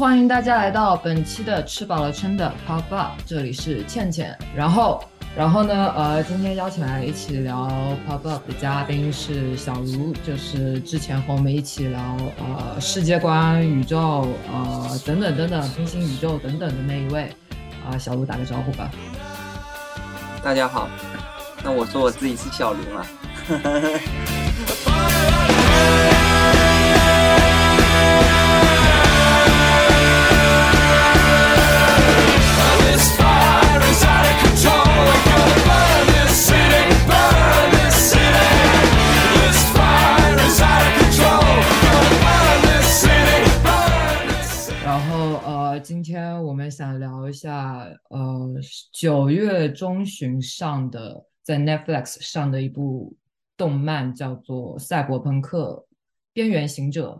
欢迎大家来到本期的吃饱了撑的 Pop Up，这里是倩倩。然后，然后呢，呃，今天邀请来一起聊 Pop Up 的嘉宾是小卢，就是之前和我们一起聊呃世界观、宇宙、呃等等等等平行宇宙等等的那一位。啊、小卢打个招呼吧。大家好，那我说我自己是小卢嘛。想聊一下呃九月中旬上的在 Netflix 上的一部动漫，叫做《赛博朋克：边缘行者》。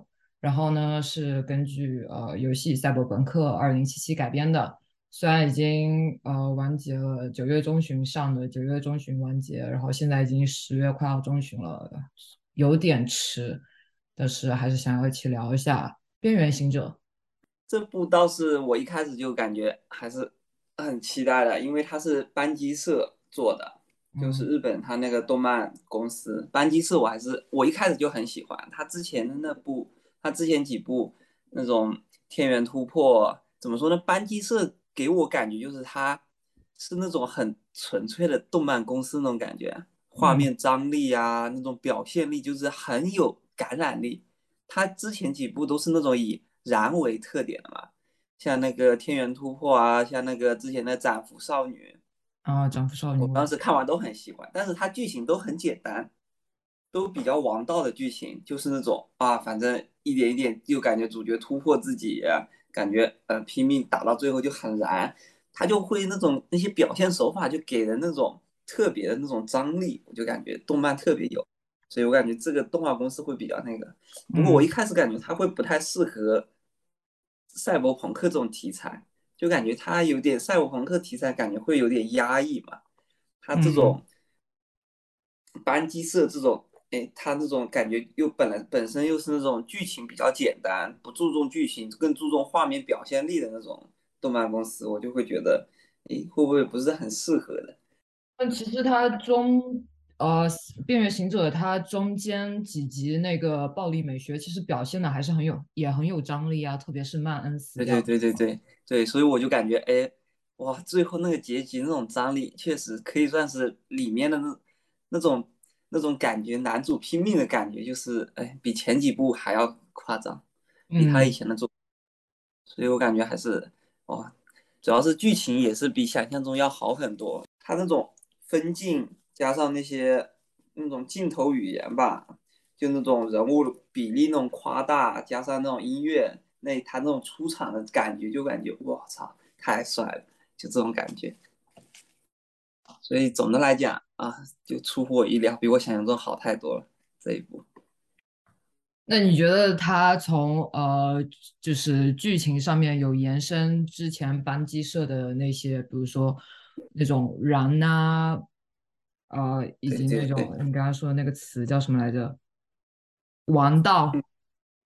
然后呢是根据呃游戏《赛博朋克2077》改编的。虽然已经呃完结了，九月中旬上的，九月中旬完结，然后现在已经十月快要中旬了，有点迟，但是还是想要一起聊一下《边缘行者》。这部倒是我一开始就感觉还是很期待的，因为它是班机社做的，就是日本它那个动漫公司班机社，我还是我一开始就很喜欢他之前的那部，他之前几部那种天元突破，怎么说呢？班机社给我感觉就是它是那种很纯粹的动漫公司那种感觉，画面张力啊，那种表现力就是很有感染力。他之前几部都是那种以燃为特点的嘛，像那个天元突破啊，像那个之前的斩服少女，啊，斩服少女，我当时看完都很喜欢，但是它剧情都很简单，都比较王道的剧情，就是那种啊，反正一点一点就感觉主角突破自己，感觉呃拼命打到最后就很燃，他就会那种那些表现手法就给人那种特别的那种张力，我就感觉动漫特别有。所以我感觉这个动画公司会比较那个，不过我一开始感觉它会不太适合赛博朋克这种题材，就感觉它有点赛博朋克题材，感觉会有点压抑嘛。它这种班机社这种，哎，它这种感觉又本来本身又是那种剧情比较简单，不注重剧情，更注重画面表现力的那种动漫公司，我就会觉得，哎，会不会不是很适合的？但其实它中呃《边缘行者》它中间几集那个暴力美学，其实表现的还是很有，也很有张力啊，特别是曼恩死对掉对对对对对，所以我就感觉，哎，哇，最后那个结局那种张力，确实可以算是里面的那那种那种感觉，男主拼命的感觉，就是哎，比前几部还要夸张，比他以前的作，所以我感觉还是哇，主要是剧情也是比想象中要好很多，他那种分镜加上那些那种镜头语言吧，就那种人物比例那种夸大，加上那种音乐。那他那种出场的感觉，就感觉我操，太帅了，就这种感觉。所以总的来讲啊，就出乎我意料，比我想象中好太多了这一部。那你觉得他从呃，就是剧情上面有延伸之前班机社的那些，比如说那种燃呐、呃，以及那种你刚刚说的那个词叫什么来着？王道，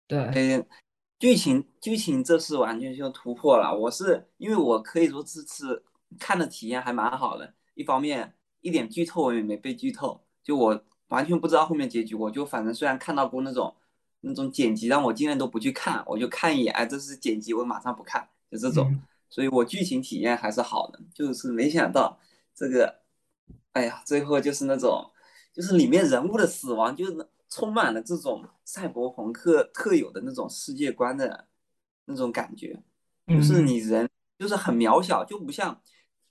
对。嗯，剧情剧情这次完全就突破了。我是因为我可以说这次看的体验还蛮好的，一方面一点剧透我也没被剧透，就我完全不知道后面结局，我就反正虽然看到过那种那种剪辑，让我尽量都不去看，我就看一眼，哎，这是剪辑，我马上不看，就这种，所以我剧情体验还是好的。就是没想到这个，哎呀，最后就是那种，就是里面人物的死亡，就是充满了这种赛博朋克特有的那种世界观的那种感觉，就是。你人就是很渺小，就不像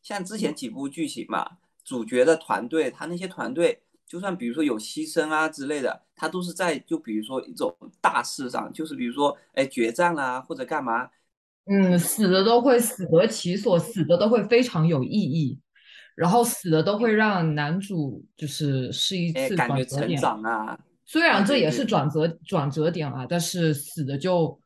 像之前几部剧情嘛，主角的团队，他那些团队就算比如说有牺牲啊之类的，他都是在就比如说一种大事上，就是比如说哎决战啊或者干嘛，嗯，死的都会死得其所，死的都会非常有意义，然后死的都会让男主就是是一次感觉成。长啊。虽然这也是转折转折点啊，但是死的就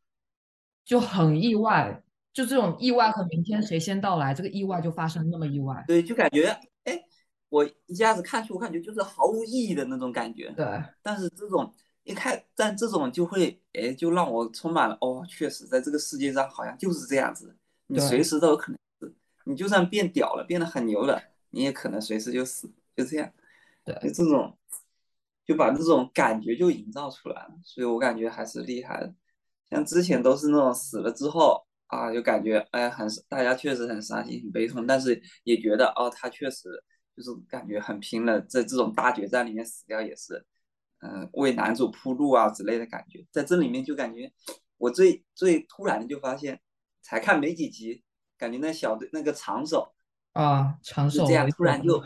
就很意外，就这种意外和明天谁先到来，这个意外就发生那么意外。对，就感觉哎，我一下子看去，我感觉就是毫无意义的那种感觉。对，但是这种一看，但这种就会，哎，就让我充满了，哦，确实，在这个世界上好像就是这样子，你随时都有可能死，你就算变屌了，变得很牛了，你也可能随时就死，就这样，对，就这种，就把这种感觉就营造出来了，所以我感觉还是厉害的。像之前都是那种死了之后啊，就感觉哎很大家确实很伤心很悲痛，但是也觉得哦他确实就是感觉很拼了，在这种大决战里面死掉也是，嗯为男主铺路啊之类的感觉，在这里面就感觉我最最突然的就发现，才看没几集，感觉那小队那个长手啊长手这样突然就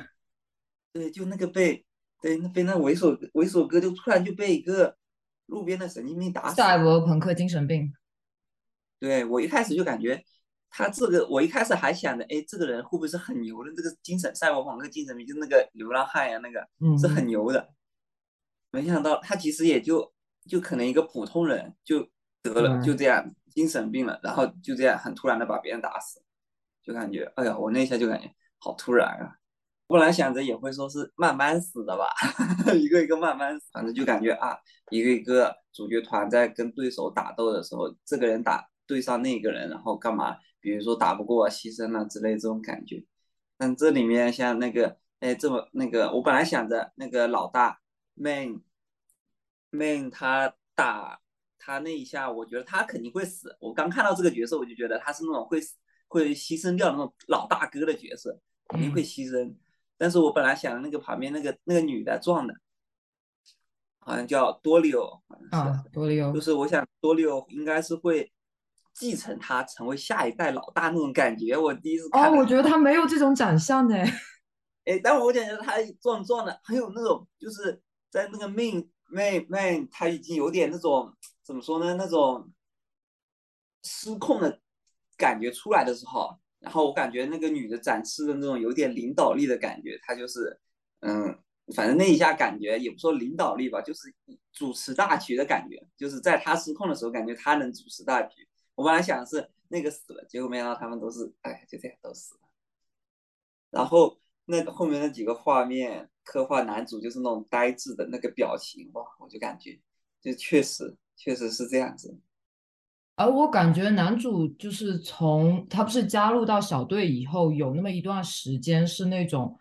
对就那个被对那被那猥琐猥琐哥就突然就被一个。路边的神经病打死，赛博朋克精神病。对我一开始就感觉他这个，我一开始还想着，哎，这个人会不会是很牛的？这个精神赛博朋克精神病，就那个流浪汉呀，那个是很牛的。没想到他其实也就就可能一个普通人就得了，就这样精神病了，然后就这样很突然的把别人打死，就感觉，哎呀，我那一下就感觉好突然啊。本来想着也会说是慢慢死的吧，一个一个慢慢死，反正就感觉啊，一个一个主角团在跟对手打斗的时候，这个人打对上那个人，然后干嘛？比如说打不过牺牲了之类这种感觉。但这里面像那个，哎，这么那个，我本来想着那个老大 man man 他打他那一下，我觉得他肯定会死。我刚看到这个角色，我就觉得他是那种会死会牺牲掉那种老大哥的角色，肯定会牺牲。但是我本来想那个旁边那个那个女的撞的，好像叫多利欧，啊，多利欧，就是我想多利欧应该是会继承他成为下一代老大那种感觉。我第一次看，哦，我觉得他没有这种长相呢。哎，但我感觉他壮壮的很有那种，就是在那个命命命，他已经有点那种怎么说呢？那种失控的感觉出来的时候。然后我感觉那个女的展示的那种有点领导力的感觉，她就是，嗯，反正那一下感觉也不说领导力吧，就是主持大局的感觉。就是在她失控的时候，感觉她能主持大局。我本来想的是那个死了，结果没想到他们都是，哎，就这样都死了。然后那后面那几个画面刻画男主就是那种呆滞的那个表情，哇，我就感觉就确实确实是这样子。而我感觉男主就是从他不是加入到小队以后，有那么一段时间是那种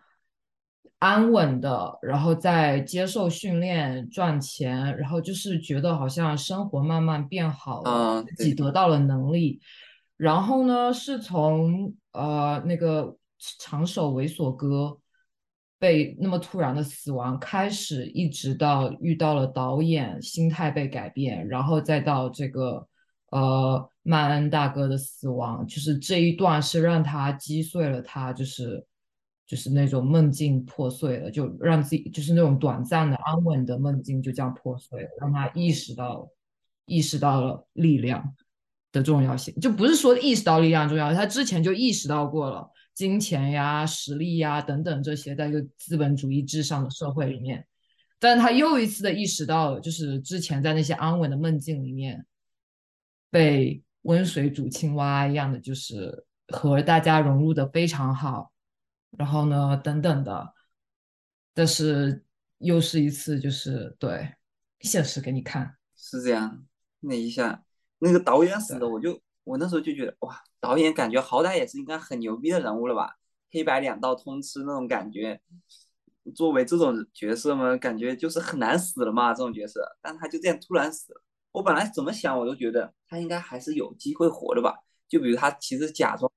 安稳的，然后在接受训练赚钱，然后就是觉得好像生活慢慢变好了，自己得到了能力。然后呢，是从呃那个长手猥琐哥被那么突然的死亡开始，一直到遇到了导演心态被改变，然后再到这个。呃，曼恩大哥的死亡，就是这一段是让他击碎了他，就是就是那种梦境破碎了，就让自己就是那种短暂的安稳的梦境就这样破碎了，让他意识到意识到了力量的重要性，就不是说意识到力量重要，他之前就意识到过了，金钱呀、实力呀等等这些，在一个资本主义至上的社会里面，但他又一次的意识到，就是之前在那些安稳的梦境里面。被温水煮青蛙一样的，就是和大家融入的非常好，然后呢，等等的，但是又是一次，就是对现实给你看，是这样。那一下，那个导演死了，我就我那时候就觉得，哇，导演感觉好歹也是应该很牛逼的人物了吧？黑白两道通吃那种感觉，作为这种角色嘛，感觉就是很难死了嘛，这种角色，但他就这样突然死了。我本来怎么想，我都觉得他应该还是有机会活的吧。就比如他其实假装，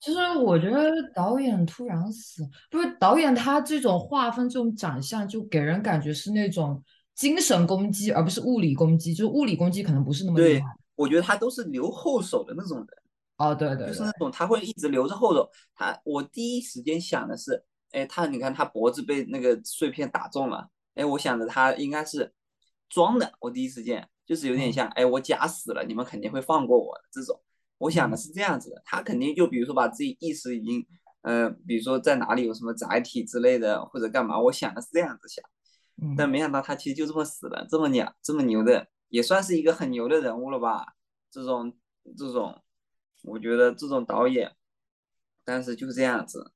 其实我觉得导演突然死，不是导演他这种划分这种长相，就给人感觉是那种精神攻击，而不是物理攻击。就是物理攻击可能不是那么厉害。我觉得他都是留后手的那种人。哦，对对，就是那种他会一直留着后手。他我第一时间想的是，哎，他你看他脖子被那个碎片打中了，哎，我想着他应该是装的。我第一时间。就是有点像，哎，我假死了，你们肯定会放过我的这种。我想的是这样子的，他肯定就比如说把自己意识已经，呃，比如说在哪里有什么载体之类的，或者干嘛。我想的是这样子想，但没想到他其实就这么死了，这么牛，这么牛的，也算是一个很牛的人物了吧？这种这种，我觉得这种导演，但是就这样子，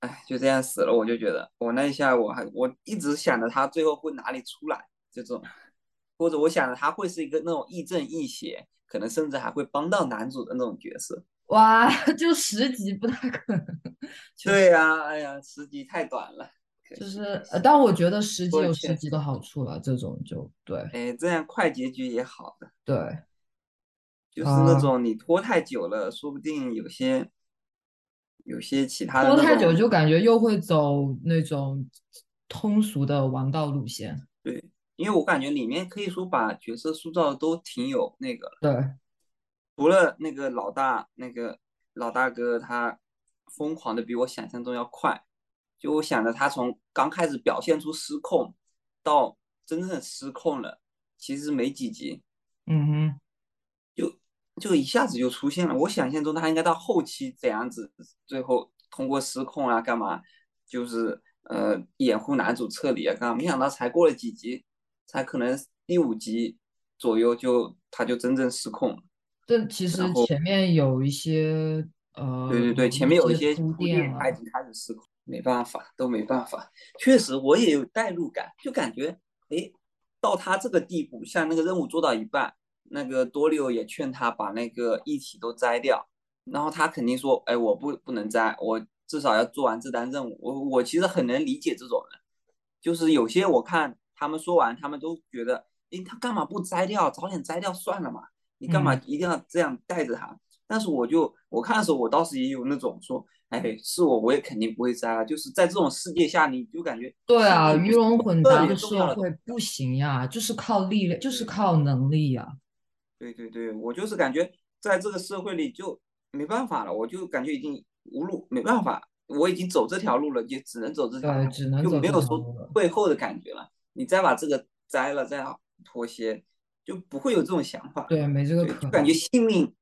哎，就这样死了，我就觉得我那一下我还我一直想着他最后会哪里出来这种。或者我想着他会是一个那种亦正亦邪，可能甚至还会帮到男主的那种角色。哇，就十集不太可能。对呀，哎呀，十集太短了。就是，但我觉得十集有十集的好处了，这种就对。哎，这样快结局也好的。对，就是那种你拖太久了，说不定有些有些其他的拖太久就感觉又会走那种通俗的王道路线。对，因为我感觉里面可以说把角色塑造的都挺有那个。对，除了那个老大，那个老大哥他疯狂的比我想象中要快。就我想着他从刚开始表现出失控，到真正失控了，其实没几集，嗯哼，就就一下子就出现了。我想象中他应该到后期怎样子，最后通过失控啊干嘛，就是呃掩护男主撤离啊干嘛。没想到才过了几集，才可能第五集左右就他就真正失控了。这其实前面有一些呃，对对对，前面有一些铺垫，他已经开始失控。没办法，都没办法。确实，我也有代入感，就感觉，哎，到他这个地步，像那个任务做到一半，那个多利欧也劝他把那个一体都摘掉，然后他肯定说，哎，我不不能摘，我至少要做完这单任务。我我其实很能理解这种人，就是有些我看他们说完，他们都觉得，诶，他干嘛不摘掉？早点摘掉算了嘛，你干嘛一定要这样带着他？但是我就我看的时候，我倒是也有那种说。哎，是我，我也肯定不会摘了。就是在这种世界下，你就感觉对啊，鱼龙混杂的社会不行呀，就是靠力量，就是靠能力呀。对对对，我就是感觉在这个社会里就没办法了，我就感觉已经无路，没办法，我已经走这条路了，就只能走这条，只能就没有说退后的感觉了。你再把这个摘了，再妥协，就不会有这种想法。对，没这个可能，感觉性命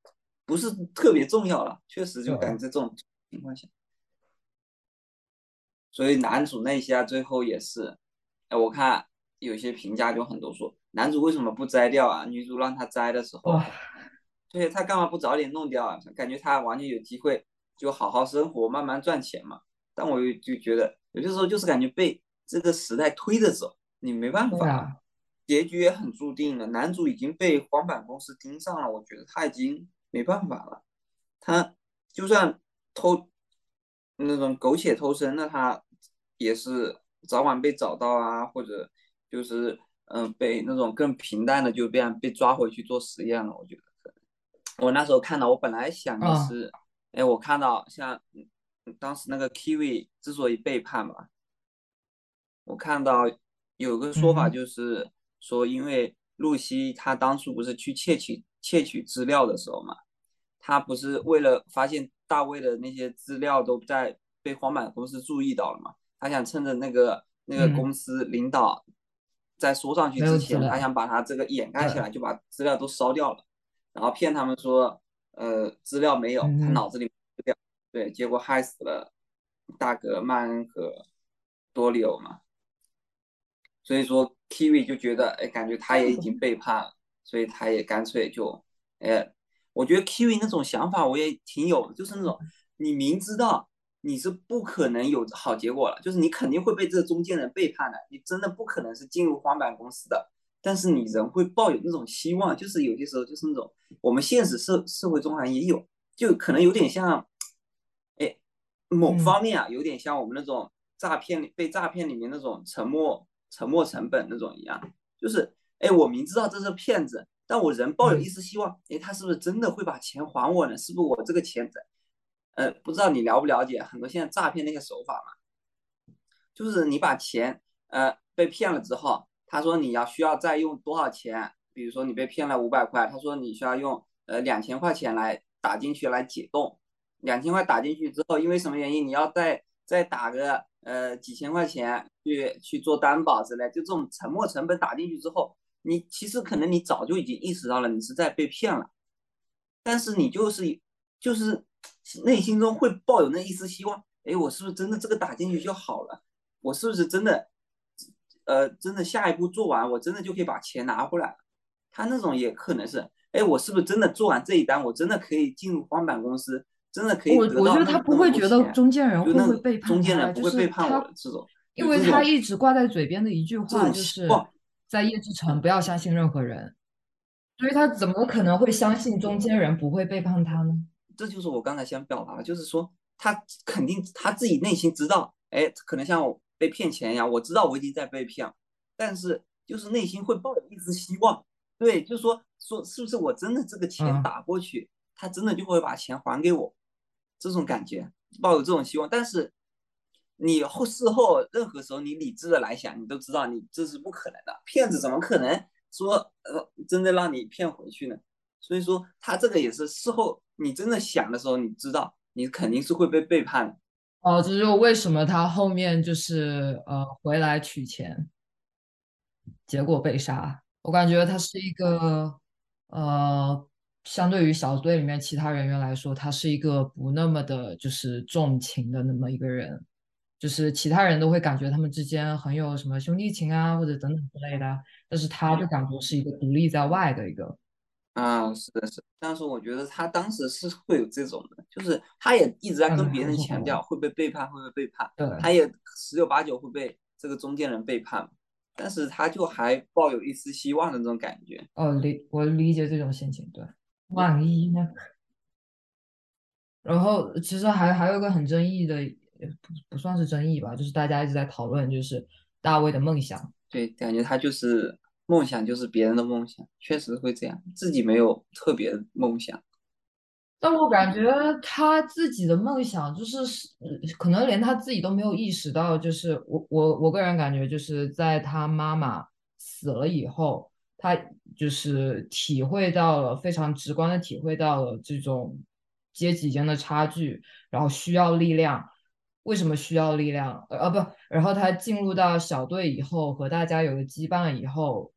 不是特别重要了，确实就感觉这种。情况下，所以男主那些啊，最后也是，哎，我看有些评价就很多说，男主为什么不摘掉啊？女主让他摘的时候，对他干嘛不早点弄掉啊？感觉他完全有机会就好好生活，慢慢赚钱嘛。但我又就觉得，有些时候就是感觉被这个时代推着走，你没办法，结局也很注定了。男主已经被黄板公司盯上了，我觉得他已经没办法了，他就算。偷那种苟且偷生，那他也是早晚被找到啊，或者就是嗯被那种更平淡的就这样被抓回去做实验了。我觉得我那时候看到，我本来想的是，哎，我看到像当时那个 Kiwi 之所以背叛嘛，我看到有个说法就是说，因为露西她当初不是去窃取窃取资料的时候嘛，她不是为了发现。大卫的那些资料都在被荒坂公司注意到了嘛？她想趁着那个那个公司领导在说上去之前，她想把他这个掩盖起来，就把资料都烧掉了，然后骗他们说，呃，资料没有，他脑子里资料，对，结果害死了大哥曼恩和多里欧嘛。所以说，Kiwi 就觉得，哎，感觉他也已经背叛了，所以他也干脆就，哎。我觉得 Kiwi 那种想法我也挺有的，就是那种你明知道你是不可能有好结果了，就是你肯定会被这个中间人背叛的，你真的不可能是进入荒板公司的，但是你仍会抱有那种希望，就是有些时候就是那种我们现实社社会中好像也有，就可能有点像，哎，某方面啊，有点像我们那种诈骗被诈骗里面那种沉默沉没成本那种一样，就是哎，我明知道这是骗子。但我仍抱有一丝希望，哎，他是不是真的会把钱还我呢？是不是我这个钱，呃，不知道你了不了解很多现在诈骗那些手法嘛？就是你把钱，呃，被骗了之后，他说你要需要再用多少钱？比如说你被骗了五百块，他说你需要用呃两千块钱来打进去来解冻，两千块打进去之后，因为什么原因你要再再打个呃几千块钱去去做担保之类，就这种沉没成本打进去之后。你其实可能你早就已经意识到了你是在被骗了，但是你就是就是内心中会抱有那一丝希望，哎，我是不是真的这个打进去就好了？我是不是真的，呃，真的下一步做完，我真的就可以把钱拿回来？他那种也可能是，哎，我是不是真的做完这一单，我真的可以进入荒板公司，真的可以得到我我觉得他不会觉得中间人会不会背叛中间人不会背叛我的这种，因为他一直挂在嘴边的一句话就是。在叶之城不要相信任何人，所以他怎么可能会相信中间人不会背叛他呢？这就是我刚才想表达的，就是说他肯定他自己内心知道，哎，可能像我被骗钱一样，我知道我已经在被骗，但是就是内心会抱有一丝希望，对，就是说说是不是我真的这个钱打过去，他真的就会把钱还给我，这种感觉，抱有这种希望，但是你后事后任何时候你理智的来想，你都知道你这是不可能的，骗子怎么可能说呃真的让你骗回去呢？所以说他这个也是事后。你真的想的时候，你知道你肯定是会被背叛的。哦，这就为什么他后面就是呃回来取钱，结果被杀。我感觉他是一个呃，相对于小队里面其他人员来说，他是一个不那么的就是重情的那么一个人。就是其他人都会感觉他们之间很有什么兄弟情啊，或者等等之类的，但是他就感觉是一个独立在外的一个。啊，是的，是，但是我觉得他当时是会有这种的，就是他也一直在跟别人强调会被背叛，会被背叛，对，他也十有八九会被这个中间人背叛，但是他就还抱有一丝希望的那种感觉。哦，理我理解这种心情，对，万一呢？然后其实还还有个很争议的，不不算是争议吧，就是大家一直在讨论，就是大卫的梦想。对，感觉他就是。梦想就是别人的梦想，确实会这样，自己没有特别的梦想。但我感觉他自己的梦想就是，可能连他自己都没有意识到。就是我我我个人感觉，就是在他妈妈死了以后，他就是体会到了非常直观的体会到了这种阶级间的差距，然后需要力量。为什么需要力量？呃，不，然后他进入到小队以后，和大家有了羁绊以后。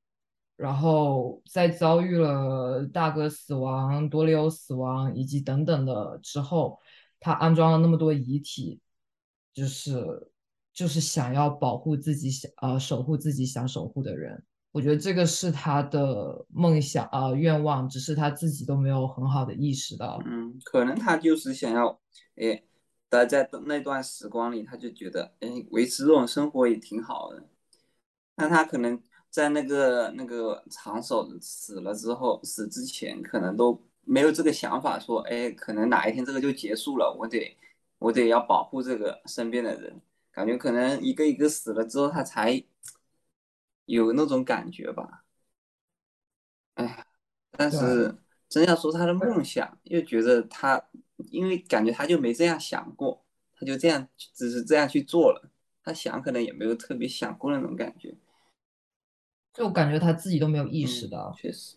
然后在遭遇了大哥死亡、多利欧死亡以及等等的之后，他安装了那么多遗体，就是就是想要保护自己想呃守护自己想守护的人。我觉得这个是他的梦想啊愿望，只是他自己都没有很好的意识到。嗯，可能他就是想要哎待在那段时光里，他就觉得哎维持这种生活也挺好的。那他可能。在那个那个长手死了之后，死之前可能都没有这个想法，说，哎，可能哪一天这个就结束了，我得我得要保护这个身边的人，感觉可能一个一个死了之后，他才有那种感觉吧。哎，但是真要说他的梦想，又觉得他，因为感觉他就没这样想过，他就这样只是这样去做了，他想可能也没有特别想过那种感觉。就感觉他自己都没有意识到，确实，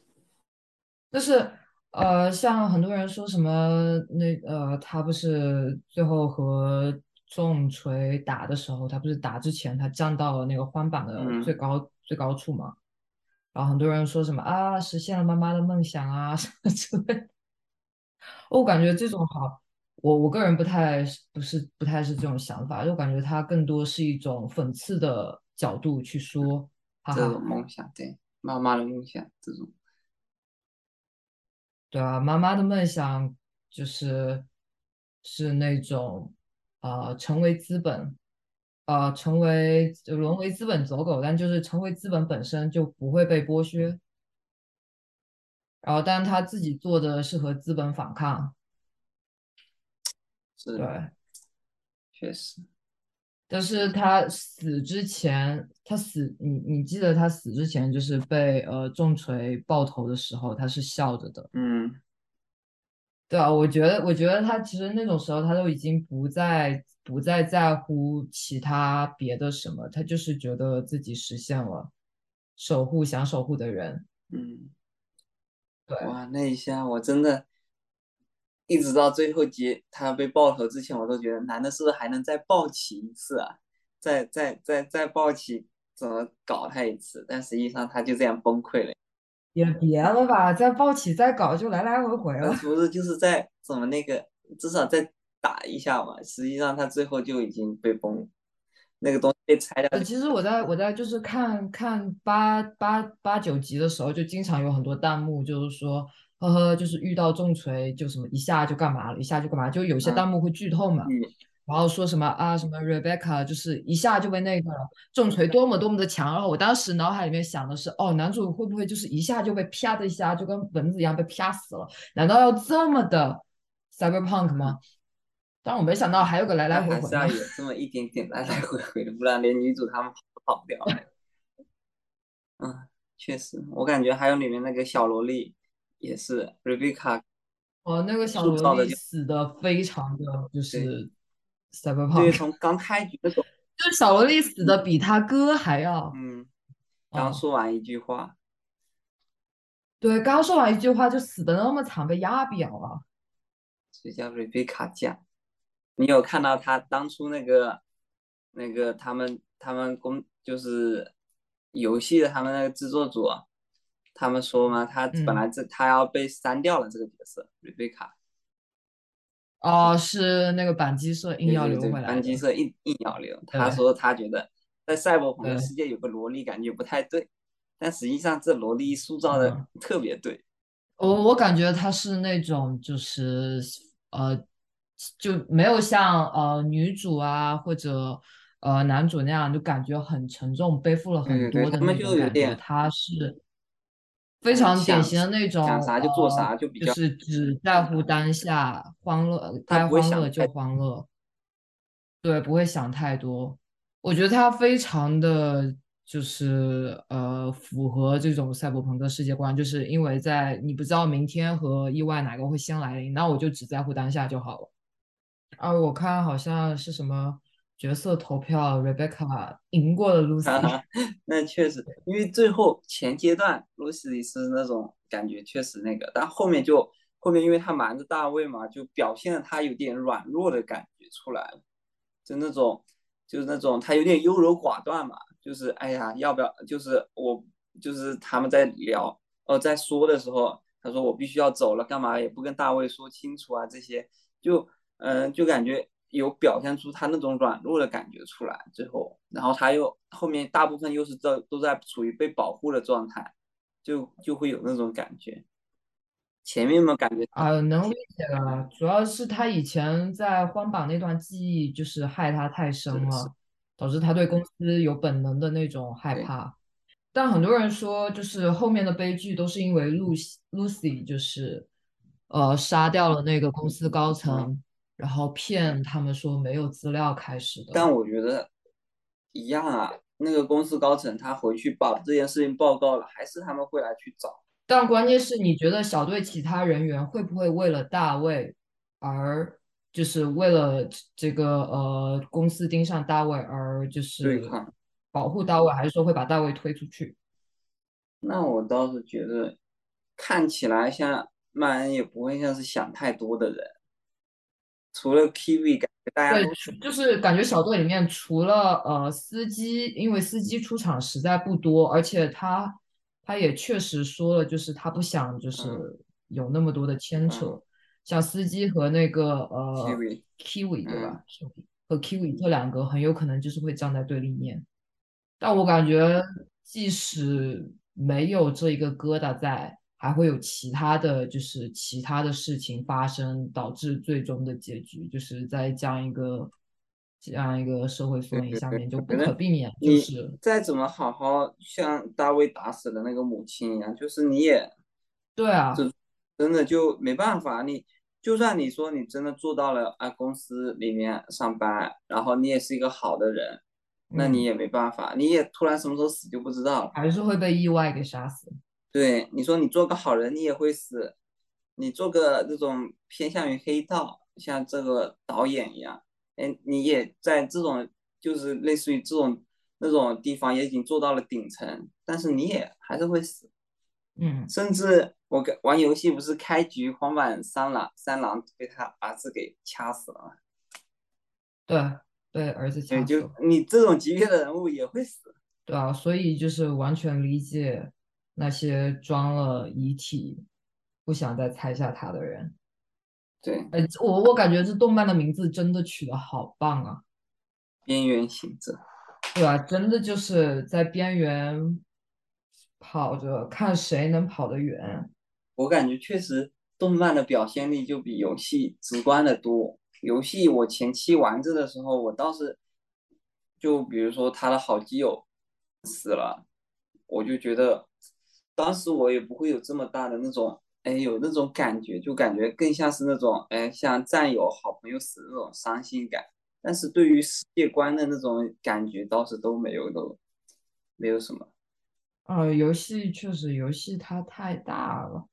就是呃，像很多人说什么那呃，他不是最后和重锤打的时候，他不是打之前他站到了那个欢板的最高最高处嘛？然后很多人说什么啊，实现了妈妈的梦想啊什么之类的。我感觉这种好，我我个人不太不是不太是这种想法，就感觉它更多是一种讽刺的角度去说。这种梦想，对妈妈的梦想，这种，对啊，妈妈的梦想就是是那种，呃，成为资本，呃，成为沦为资本走狗，但就是成为资本本身就不会被剥削，然后，但他自己做的是和资本反抗，是，对，确实。但是他死之前，他死，你你记得他死之前就是被呃重锤爆头的时候，他是笑着的。嗯，对啊，我觉得，我觉得他其实那种时候，他都已经不再不再在乎其他别的什么，他就是觉得自己实现了守护想守护的人。嗯，对。哇，那一下我真的。一直到最后结他被爆头之前，我都觉得男的是不是还能再爆起一次啊？再再再再爆起，怎么搞他一次？但实际上他就这样崩溃了。也别了吧，再抱起再搞就来来回回了。不是就是在怎么那个，至少再打一下嘛。实际上他最后就已经被崩，那个东西被拆掉。其实我在我在就是看看八八八九集的时候，就经常有很多弹幕，就是说。呵呵，就是遇到重锤就什么一下就干嘛了，一下就干嘛，就有些弹幕会剧透嘛。然后说什么啊什么 Rebecca 就是一下就被那个重锤多么多么的强，然后我当时脑海里面想的是，哦，男主会不会就是一下就被啪的一下就跟蚊子一样被啪死了？难道要这么的 cyberpunk 吗？但我没想到还有个来来回回的，有这么一点点来来回回的，不然连女主他们都跑不掉。嗯，确实，我感觉还有里面那个小萝莉也是 Rebecca。哦，那个小萝莉死的非常的就是 cyberpunk。对，从刚开局的时候，就是小萝莉死的比他哥还要……嗯，刚说完一句话。对，刚说完一句话就死的那么惨，被压扁了。这叫瑞贝卡酱。你有看到他当初那个那个他们他们公就是游戏的他们那个制作组，他们说嘛？他本来这他要被删掉了这个角色瑞贝卡。哦，是那个板机社硬要留回来。板机社硬硬要留。他说他觉得在赛博朋克世界有个萝莉感觉不太对，但实际上这萝莉塑造的特别对。我我感觉他是那种就是呃。就没有像呃女主啊或者呃男主那样，就感觉很沉重，背负了很多的那种感觉。他是非常典型的那种，想啥就做啥，就比较是只在乎当下，欢乐该欢乐就欢乐，对，不会想太多。我觉得他非常的就是呃符合这种赛博朋克世界观，就是因为在你不知道明天和意外哪个会先来临，那我就只在乎当下就好了。啊，我看好像是什么角色投票，Rebecca 赢过了 Lucy。那确实，因为最后前阶段 Lucy 是那种感觉确实那个，但后面就后面因为他瞒着大卫嘛，就表现的他有点软弱的感觉出来了，就那种就是那种他有点优柔寡断嘛，就是哎呀要不要，就是我就是他们在聊哦在说的时候，他说我必须要走了，干嘛也不跟大卫说清楚啊这些就。嗯，就感觉有表现出他那种软弱的感觉出来，最后，然后他又后面大部分又是在都在处于被保护的状态，就就会有那种感觉。前面嘛，感觉啊，能理解了，主要是他以前在荒岛那段记忆就是害他太深了，导致他对公司有本能的那种害怕。但很多人说，就是后面的悲剧都是因为露西，Lucy 就是呃杀掉了那个公司高层。然后骗他们说没有资料开始的，但我觉得一样啊。那个公司高层他回去把这件事情报告了，还是他们会来去找。但关键是你觉得小队其他人员会不会为了大卫而就是为了这个呃公司盯上大卫而就是保护大卫，还是说会把大卫推出去？那我倒是觉得看起来像曼恩也不会像是想太多的人。除了 Kiwi，感觉大家对，就是感觉小队里面除了呃司机，因为司机出场实在不多，而且他他也确实说了，就是他不想就是有那么多的牵扯，像司机和那个呃 Kiwi 对吧？和 Kiwi 这两个很有可能就是会站在对立面，但我感觉即使没有这一个疙瘩在。还会有其他的就是其他的事情发生，导致最终的结局，就是在这样一个这样一个社会氛围下面，就不可避免。就是再怎么好好像大卫打死的那个母亲一样，就是你也对啊，真的就没办法。你就算你说你真的做到了啊，公司里面上班，然后你也是一个好的人，那你也没办法，你也突然什么时候死就不知道了，还是会被意外给杀死。对你说，你做个好人，你也会死；你做个这种偏向于黑道，像这个导演一样，哎，你也在这种就是类似于这种那种地方也已经做到了顶层，但是你也还是会死。嗯，甚至我玩游戏不是开局黄板三郎三郎被他儿子给掐死了吗？对，被儿子掐死了。就你这种级别的人物也会死。对啊，所以就是完全理解。那些装了遗体，不想再拆下它的人，对，哎，我我感觉这动漫的名字真的取得好棒啊！边缘行者，对吧？真的就是在边缘跑着，看谁能跑得远。我感觉确实动漫的表现力就比游戏直观的多。游戏我前期玩着的时候，我倒是就比如说他的好基友死了，我就觉得当时我也不会有这么大的那种，哎，有那种感觉，就感觉更像是那种，哎，像战友、好朋友死的那种伤心感。但是对于世界观的那种感觉倒是都没有，都没有什么。呃，游戏确实，游戏它太大了。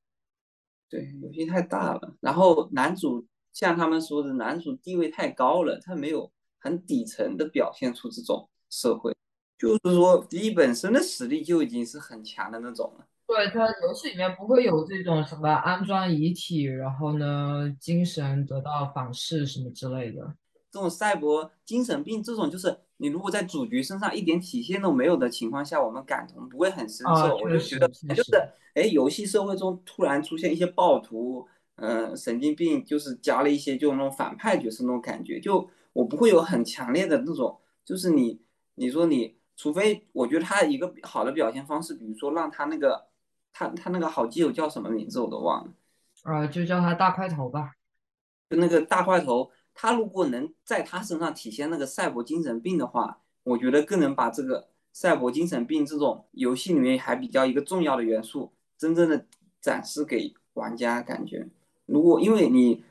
对，游戏太大了。然后男主像他们说的，男主地位太高了，他没有很底层的表现出这种社会。就是说，敌本身的实力就已经是很强的那种了。对，它游戏里面不会有这种什么安装遗体，然后呢，精神得到反噬什么之类的。这种赛博精神病，这种就是你如果在主角身上一点体现都没有的情况下，我们感同不会很深受。我就觉得，就是哎，游戏社会中突然出现一些暴徒，嗯，神经病，就是加了一些就那种反派角色那种感觉，就我不会有很强烈的那种，就是你你说你，除非我觉得他一个好的表现方式，比如说让他那个他他那个好基友叫什么名字我都忘了，啊，就叫他大块头吧，就那个大块头。他如果能在他身上体现那个赛博精神病的话，我觉得更能把这个赛博精神病这种游戏里面还比较一个重要的元素，真正的展示给玩家。感觉如果因为你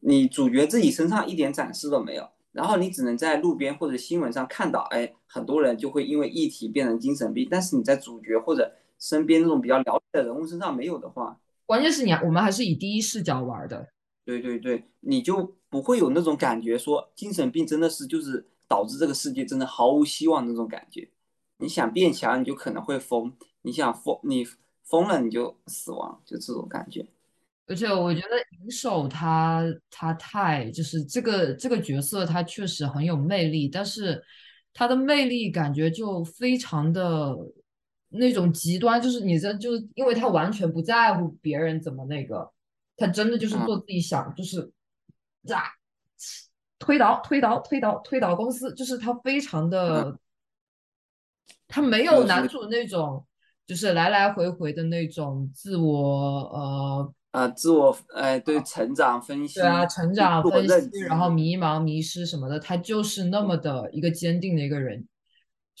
你主角自己身上一点展示都没有，然后你只能在路边或者新闻上看到，哎，很多人就会因为议题变成精神病，但是你在主角或者身边那种比较了解的人物身上没有的话，关键是你我们还是以第一视角玩的。对对对，你就不会有那种感觉，说精神病真的是就是导致这个世界真的毫无希望那种感觉。你想变强，你就可能会疯；你想疯，你疯了你就死亡，就这种感觉。而且我觉得银手他他太就是这个这个角色，他确实很有魅力，但是他的魅力感觉就非常的那种极端，就是你这就是因为他完全不在乎别人怎么那个。他真的就是做自己想，就是啊，推倒推倒推倒推倒公司，就是他非常的，他没有男主那种，就是来来回回的那种自我呃啊自我哎对成长分析对啊成长分析，然后迷茫迷失什么的，他就是那么的一个坚定的一个人。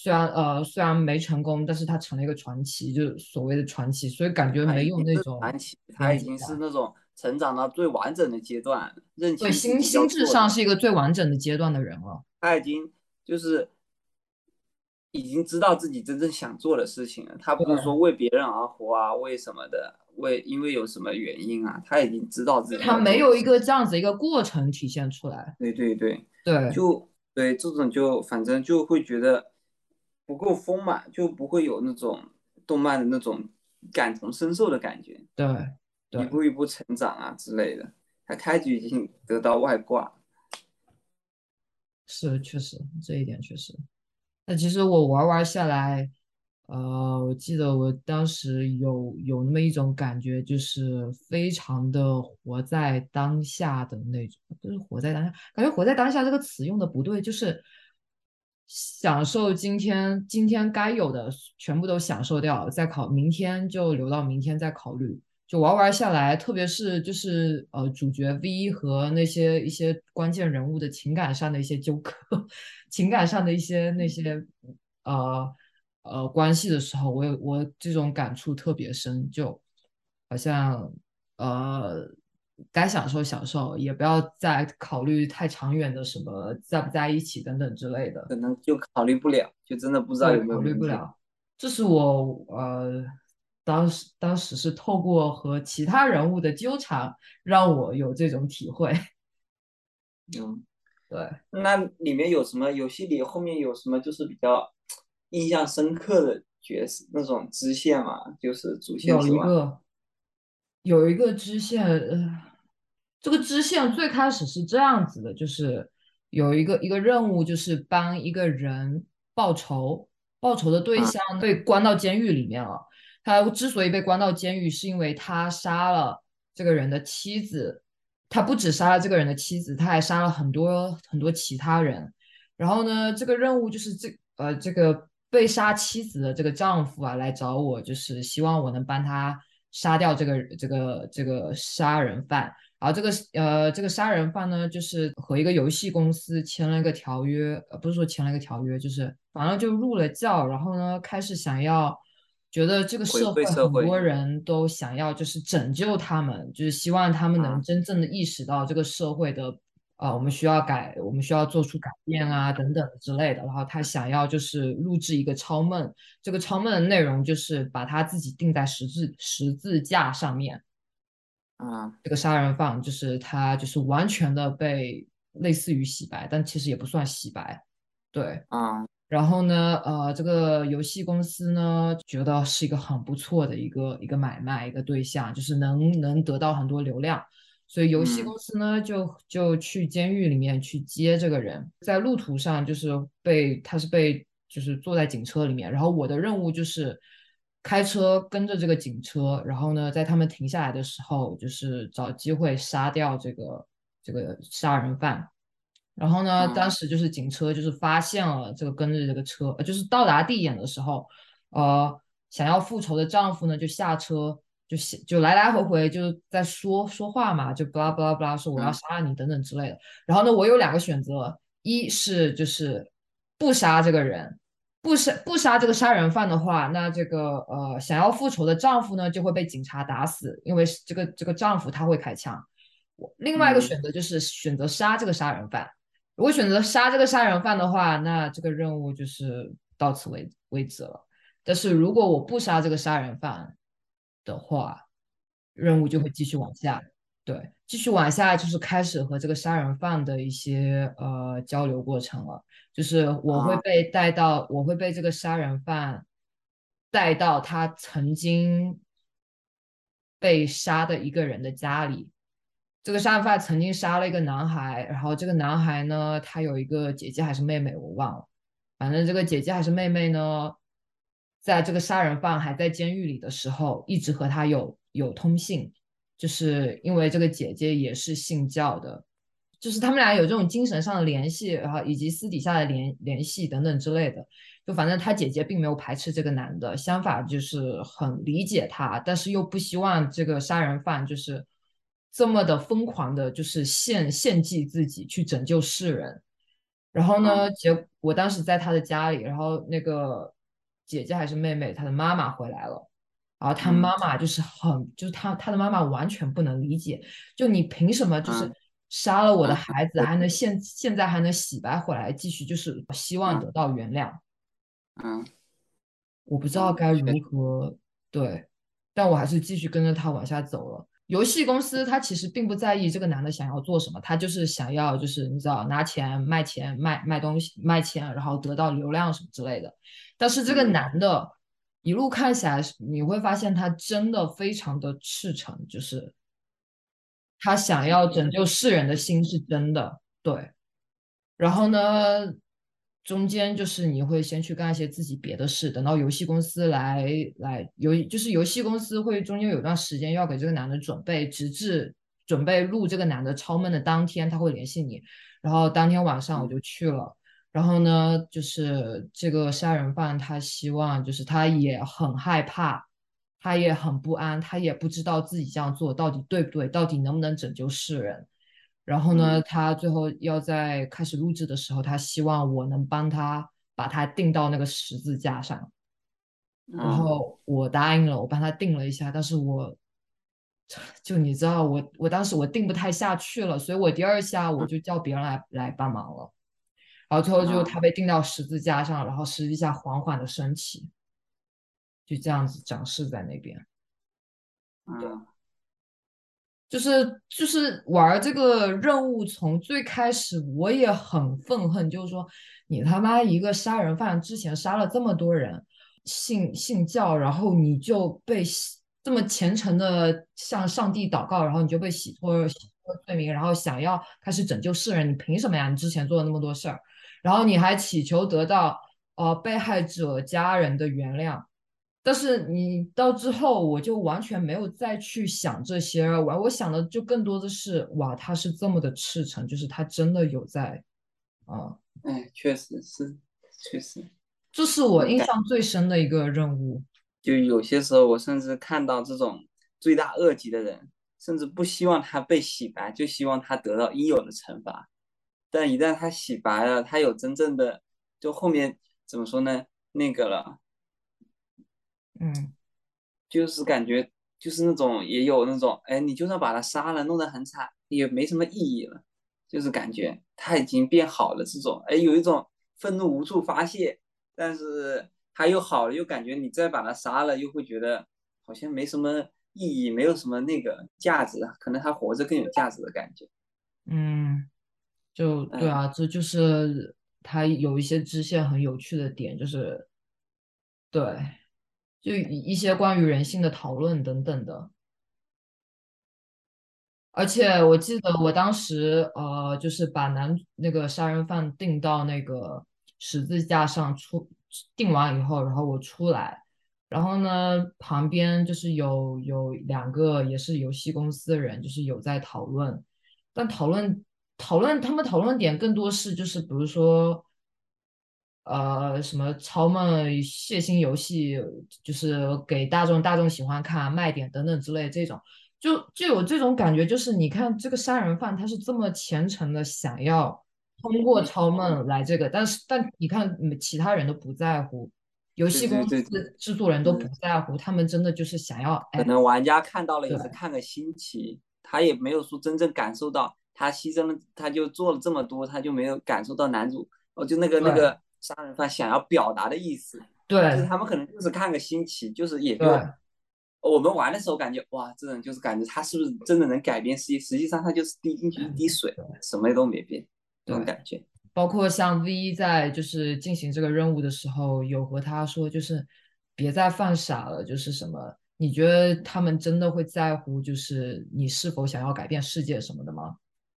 虽然呃虽然没成功，但是他成了一个传奇，就是所谓的传奇，所以感觉没有那种传奇，他已经是那种。成长到最完整的阶段，认清对心心智上是一个最完整的阶段的人了。他已经就是已经知道自己真正想做的事情了。他不是说为别人而活啊，为什么的？为因为有什么原因啊？他已经知道自己。他没有一个这样子一个过程体现出来。对对对对，就对这种就反正就会觉得不够丰满，就不会有那种动漫的那种感同身受的感觉。对。一步一步成长啊之类的，他开局已经得到外挂，是确实这一点确实。那其实我玩玩下来，呃，我记得我当时有有那么一种感觉，就是非常的活在当下的那种，就是活在当下，感觉活在当下这个词用的不对，就是享受今天今天该有的全部都享受掉，再考明天就留到明天再考虑。就玩玩下来，特别是就是呃主角 V 和那些一些关键人物的情感上的一些纠葛，情感上的一些那些呃呃关系的时候，我有我这种感触特别深，就好像呃该享受享受，也不要再考虑太长远的什么在不在一起等等之类的，可能就考虑不了，就真的不知道有没有考虑不了，这是我呃。当时，当时是透过和其他人物的纠缠，让我有这种体会。嗯，对。那里面有什么？游戏里后面有什么？就是比较印象深刻的角色，那种支线嘛，就是主线。有一个，有一个支线，呃，这个支线最开始是这样子的，就是有一个一个任务，就是帮一个人报仇，报仇的对象被关到监狱里面了。他之所以被关到监狱，是因为他杀了这个人的妻子。他不止杀了这个人的妻子，他还杀了很多很多其他人。然后呢，这个任务就是这呃这个被杀妻子的这个丈夫啊来找我，就是希望我能帮他杀掉这个这个这个杀人犯。然后这个呃这个杀人犯呢，就是和一个游戏公司签了一个条约，呃不是说签了一个条约，就是反正就入了教，然后呢开始想要。觉得这个社会很多人都想要就是拯救他们，就是希望他们能真正的意识到这个社会的，呃，我们需要改，我们需要做出改变啊，等等之类的。然后他想要就是录制一个超梦，这个超梦的内容就是把他自己钉在十字十字架上面。啊，这个杀人犯就是他就是完全的被类似于洗白，但其实也不算洗白，对，啊。然后呢，呃，这个游戏公司呢，觉得是一个很不错的一个一个买卖一个对象，就是能能得到很多流量，所以游戏公司呢就就去监狱里面去接这个人，在路途上就是被他是被就是坐在警车里面，然后我的任务就是开车跟着这个警车，然后呢，在他们停下来的时候，就是找机会杀掉这个这个杀人犯。然后呢，当时就是警车就是发现了这个跟着这个车，呃，就是到达地点的时候，呃，想要复仇的丈夫呢就下车，就就来来回回就在说说话嘛，就巴拉巴拉巴拉说我要杀了你等等之类的。然后呢，我有两个选择，一是就是不杀这个人，不杀不杀这个杀人犯的话，那这个呃想要复仇的丈夫呢就会被警察打死，因为这个这个丈夫他会开枪。另外一个选择就是选择杀这个杀人犯。如果选择杀这个杀人犯的话，那这个任务就是到此为为止了。但是如果我不杀这个杀人犯的话，任务就会继续往下，对，继续往下就是开始和这个杀人犯的一些呃交流过程了。就是我会被带到，我会被这个杀人犯带到他曾经被杀的一个人的家里。这个杀人犯曾经杀了一个男孩，然后这个男孩呢，他有一个姐姐还是妹妹，我忘了。反正这个姐姐还是妹妹呢，在这个杀人犯还在监狱里的时候，一直和他有有通信，就是因为这个姐姐也是信教的，就是他们俩有这种精神上的联系，然后以及私底下的联联系等等之类的。就反正他姐姐并没有排斥这个男的，相反就是很理解他，但是又不希望这个杀人犯就是。这么的疯狂的，就是献献祭自己去拯救世人，然后呢，结我当时在他的家里，然后那个姐姐还是妹妹，她的妈妈回来了，然后他妈妈就是很，就是他他的妈妈完全不能理解，就你凭什么就是杀了我的孩子，还。能现现在还能洗白回来，继续就是希望得到原谅，嗯，我不知道该如何对，但我还是继续跟着他往下走了。游戏公司他其实并不在意这个男的想要做什么，他就是想要就是你知道拿钱卖钱卖卖东西卖钱，然后得到流量什么之类的。但是这个男的一路看起来，你会发现他真的非常的赤诚，就是他想要拯救世人的心是真的。对，然后呢？中间就是你会先去干一些自己别的事，等到游戏公司来来游，就是游戏公司会中间有段时间要给这个男的准备，直至准备录这个男的超闷的当天，他会联系你，然后当天晚上我就去了，然后呢，就是这个杀人犯他希望，就是他也很害怕，他也很不安，他也不知道自己这样做到底对不对，到底能不能拯救世人。然后呢，他最后要在开始录制的时候，他希望我能帮他把他钉到那个十字架上。然后我答应了，我帮他定了一下，但是我就你知道，我我当时我定不太下去了，所以我第二下我就叫别人来来帮忙了。然后最后就他被钉到十字架上，然后十字架缓缓的升起，就这样子展示在那边。嗯。就是就是玩这个任务，从最开始我也很愤恨，就是说你他妈一个杀人犯，之前杀了这么多人，信信教，然后你就被这么虔诚的向上帝祷告，然后你就被洗脱洗脱罪名，然后想要开始拯救世人，你凭什么呀？你之前做了那么多事儿，然后你还祈求得到呃被害者家人的原谅。但是你到之后，我就完全没有再去想这些，我我想的就更多的是，哇，他是这么的赤诚，就是他真的有在，啊，哎，确实是，确实，这是我印象最深的一个任务。就有些时候，我甚至看到这种罪大恶极的人，甚至不希望他被洗白，就希望他得到应有的惩罚。但一旦他洗白了，他有真正的，就后面怎么说呢？那个了，嗯，就是感觉就是那种也有那种，哎，你就算把他杀了，弄得很惨，也没什么意义了。就是感觉他已经变好了，这种，哎，有一种愤怒无处发泄，但是他又好了，又感觉你再把他杀了，又会觉得好像没什么意义，没有什么那个价值，可能他活着更有价值的感觉。嗯，就对啊，这就是他有一些支线很有趣的点，就是对，就一些关于人性的讨论等等的。而且我记得我当时呃，就是把男那个杀人犯定到那个十字架上出，定完以后，然后我出来，然后呢，旁边就是有有两个也是游戏公司的人，就是有在讨论，但讨论讨论他们讨论点更多是就是比如说，呃，什么超梦血腥游戏，就是给大众大众喜欢看卖点等等之类这种。就就有这种感觉，就是你看这个杀人犯，他是这么虔诚的想要通过超梦来这个，但是但你看其他人都不在乎，游戏公司制作人都不在乎，他们真的就是想要，可能玩家看到了也是看个新奇，他也没有说真正感受到他牺牲了，他就做了这么多，他就没有感受到男主哦，就那个那个杀人犯想要表达的意思，对，就是他们可能就是看个新奇，就是也就。我们玩的时候感觉哇，这种就是感觉他是不是真的能改变世界？实际上他就是滴进去一滴水，什么都没变，这种感觉。包括像 V 在就是进行这个任务的时候，有和他说就是别再犯傻了，就是什么？你觉得他们真的会在乎就是你是否想要改变世界什么的吗？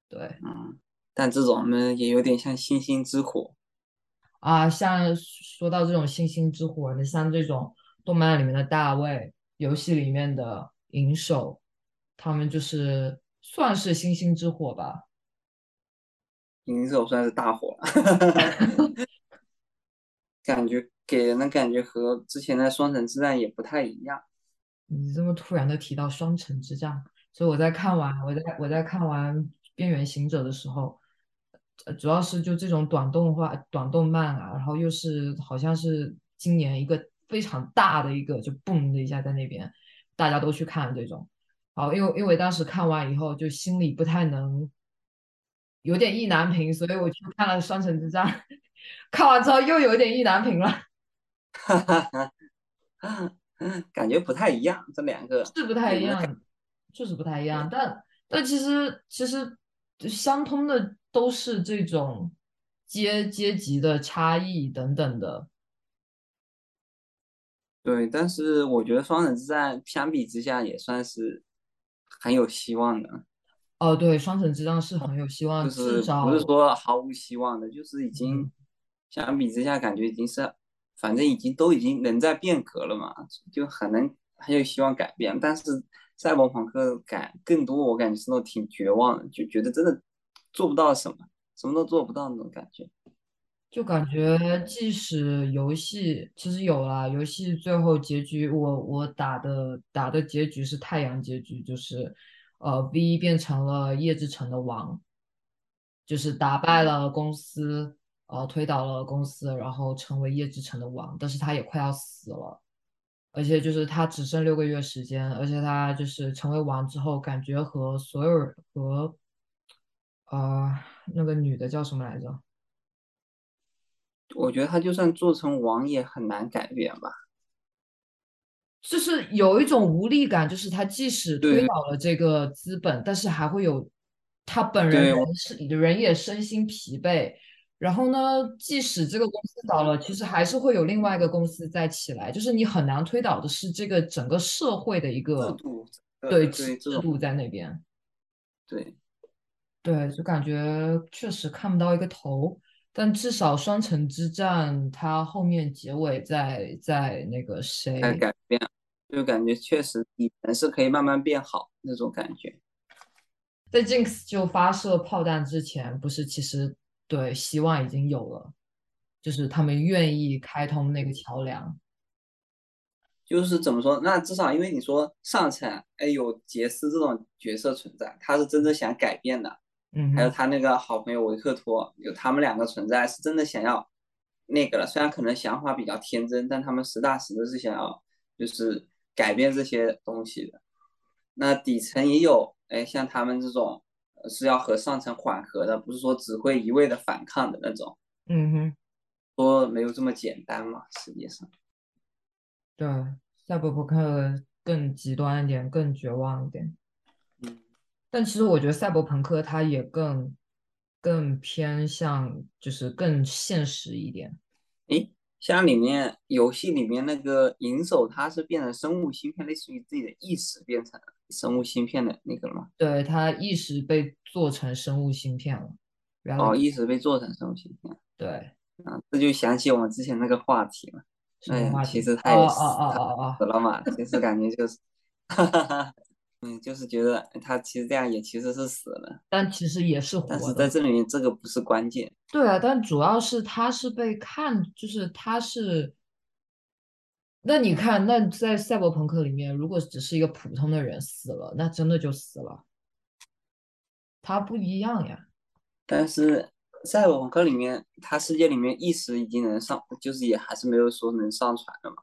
对，嗯，但这种呢也有点像星星之火啊，像说到这种星星之火你，像这种动漫里面的大卫。游戏里面的银手，他们就是算是星星之火吧。银手算是大火了，感觉给人的感觉和之前的双城之战也不太一样。你这么突然的提到双城之战，所以我在看完我在我在看完边缘行者的时候，主要是就这种短动画、短动漫啊，然后又是好像是今年一个。非常大的一个，就嘣的一下在那边，大家都去看这种。好，因为因为当时看完以后，就心里不太能，有点意难平，所以我去看了《双城之战》，看完之后又有点意难平了。哈哈哈，感觉不太一样，这两个是不太一样，确实不太一样。但但其实其实相通的都是这种阶阶级的差异等等的。对，但是我觉得双城之战相比之下也算是很有希望的。哦，对，双城之战是很有希望，就是不是说毫无希望的，就是已经相比之下感觉已经是，反正已经都已经人在变革了嘛，就很能很有希望改变。但是赛博朋克感更多，我感觉是那种挺绝望的，就觉得真的做不到什么，什么都做不到那种感觉。就感觉，即使游戏其实有了，游戏最后结局，我我打的打的结局是太阳结局，就是呃，V 变成了夜之城的王，就是打败了公司，呃，推倒了公司，然后成为夜之城的王，但是他也快要死了，而且就是他只剩六个月时间，而且他就是成为王之后，感觉和所有人和呃那个女的叫什么来着？我觉得他就算做成王也很难改变吧，就是有一种无力感，就是他即使推倒了这个资本，但是还会有他本人是人也身心疲惫。然后呢，即使这个公司倒了，其实还是会有另外一个公司再起来。就是你很难推倒的是这个整个社会的一个制度，对制度在那边。对，对，就感觉确实看不到一个头。但至少双城之战，它后面结尾在在那个谁改变，就感觉确实底层是可以慢慢变好那种感觉。在 Jinx 就发射炮弹之前，不是其实对希望已经有了，就是他们愿意开通那个桥梁。就是怎么说？那至少因为你说上层，哎，有杰斯这种角色存在，他是真的想改变的。嗯，还有他那个好朋友维克托，有他们两个存在，是真的想要那个了。虽然可能想法比较天真，但他们实打实的是想要就是改变这些东西的。那底层也有，哎，像他们这种是要和上层缓和的，不是说只会一味的反抗的那种。嗯哼，说没有这么简单嘛，实际上。对，赛博朋克更极端一点，更绝望一点。嗯，但其实我觉得赛博朋克它也更更偏向，就是更现实一点。诶，像里面游戏里面那个银手，它是变成生物芯片，类似于自己的意识变成生物芯片的那个了吗？对，它意识被做成生物芯片了。哦，意识被做成生物芯片。对，啊，这就想起我们之前那个话题了。哎，其实他也死死了嘛，其实感觉就是，哈哈哈，嗯，就是觉得他其实这样也其实是死了，但其实也是活的。但是在这里面这个不是关键。对啊，但主要是他是被看，就是他是，那你看，那在赛博朋克里面，如果只是一个普通的人死了，那真的就死了，他不一样呀。但是。赛博朋克里面，他世界里面意识已经能上，就是也还是没有说能上传的嘛。